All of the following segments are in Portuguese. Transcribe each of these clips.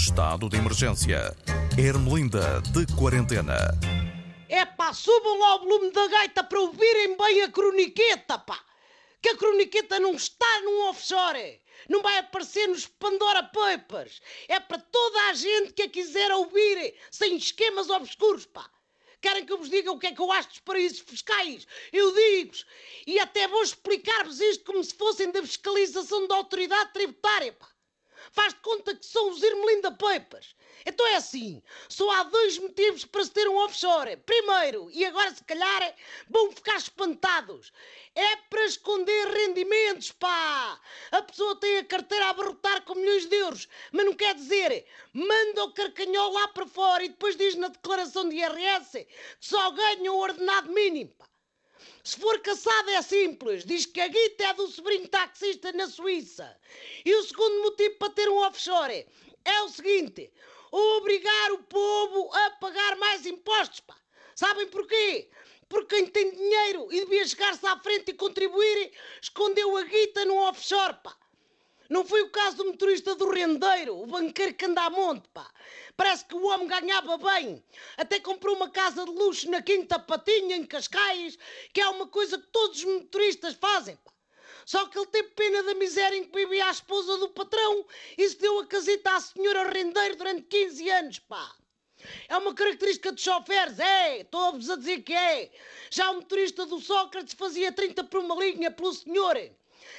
Estado de emergência. Ermelinda de quarentena. É pá, subam lá o volume da gaita para ouvirem bem a croniqueta, pá. Que a croniqueta não está num offshore. Não vai aparecer nos Pandora Papers. É para toda a gente que a quiser ouvir, sem esquemas obscuros, pá. Querem que eu vos diga o que é que eu acho dos paraísos fiscais? Eu digo-vos. E até vou explicar-vos isto como se fossem da fiscalização da autoridade tributária, pá. Faz de conta que são os Irmelinda Papers. Então é assim, só há dois motivos para se ter um offshore. Primeiro, e agora se calhar vão ficar espantados, é para esconder rendimentos, pá! A pessoa tem a carteira a abarrotar com milhões de euros, mas não quer dizer, manda o carcanhol lá para fora e depois diz na declaração de IRS que só ganha o ordenado mínimo, pá. Se for caçado é simples, diz que a guita é do sobrinho taxista na Suíça. E o segundo motivo para ter um offshore é o seguinte: obrigar o povo a pagar mais impostos, pá. Sabem porquê? Porque quem tem dinheiro e devia chegar-se à frente e contribuir, escondeu a guita no offshore, pá. Não foi o caso do motorista do rendeiro, o banqueiro que anda a monte, pá. Parece que o homem ganhava bem. Até comprou uma casa de luxo na Quinta Patinha, em Cascais, que é uma coisa que todos os motoristas fazem, pá. Só que ele teve pena da miséria em que vivia a esposa do patrão e se deu a casita à senhora rendeiro durante 15 anos, pá. É uma característica de choferes, é, estou-vos a dizer que é. Já o motorista do Sócrates fazia 30 por uma linha pelo senhor.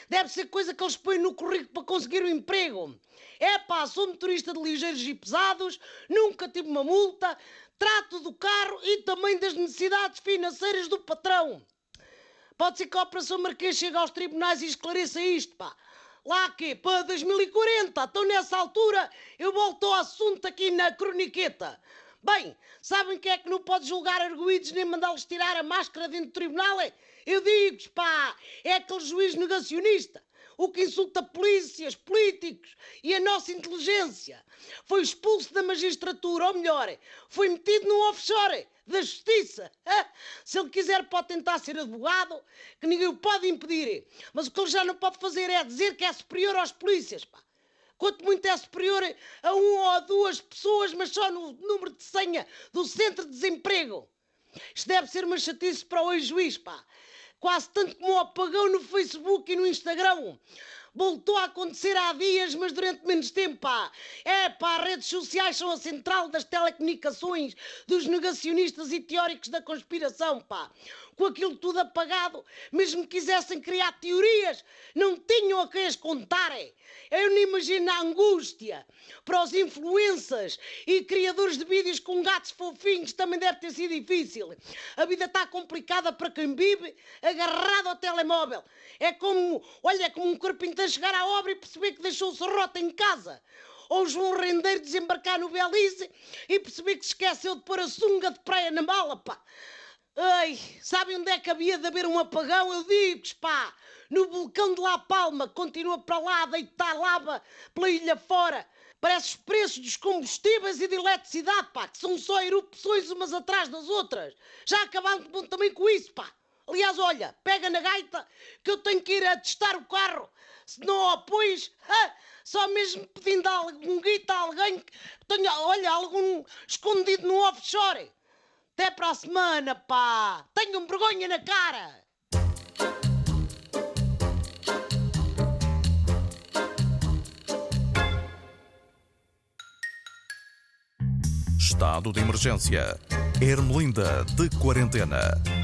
Deve ser coisa que eles põem no currículo para conseguir um emprego. É pá, sou motorista de ligeiros e pesados, nunca tive uma multa, trato do carro e também das necessidades financeiras do patrão. Pode ser que a Operação Marquês chegue aos tribunais e esclareça isto, pá. Lá que para 2040, então nessa altura eu volto ao assunto aqui na croniqueta. Bem, sabem quem é que não pode julgar arguídos nem mandá-los tirar a máscara dentro do tribunal? Eu digo-vos, pá, é aquele juiz negacionista o que insulta polícias, políticos e a nossa inteligência. Foi expulso da magistratura, ou melhor, foi metido num offshore da justiça. Se ele quiser, pode tentar ser advogado, que ninguém o pode impedir. Mas o que ele já não pode fazer é dizer que é superior aos polícias, pá. Quanto muito é superior a uma ou duas pessoas, mas só no número de senha do centro de desemprego. Isto deve ser uma chatice para o ex-juiz, pá quase tanto como o apagão no Facebook e no Instagram. Voltou a acontecer há dias, mas durante menos tempo, pá. É, pá, redes sociais são a central das telecomunicações, dos negacionistas e teóricos da conspiração, pá. Com aquilo tudo apagado, mesmo que quisessem criar teorias, não tinham a quem as contarem. Eu não imagino a angústia para os influencers e criadores de vídeos com gatos fofinhos, também deve ter sido difícil. A vida está complicada para quem vive agarrado ao telemóvel. É como, olha, é como um corpo inteiro chegar à obra e perceber que deixou o serrote em casa. Ou João Rendeiro desembarcar no Belize e perceber que se esqueceu de pôr a sunga de praia na mala, pá. Ai, sabem onde é que havia de haver um apagão? Eu digo-vos, pá, no vulcão de La Palma, continua para lá a deitar lava pela ilha fora. Parece os preços dos combustíveis e de eletricidade, pá, que são só erupções umas atrás das outras. Já acabaram também com isso, pá. Aliás, olha, pega na gaita que eu tenho que ir a testar o carro. Se não apoies, só mesmo pedindo algum guita a alguém que tenha, olha, algum escondido no offshore. Até para a semana, pá! Tenham vergonha na cara! Estado de emergência. Ermelinda de quarentena.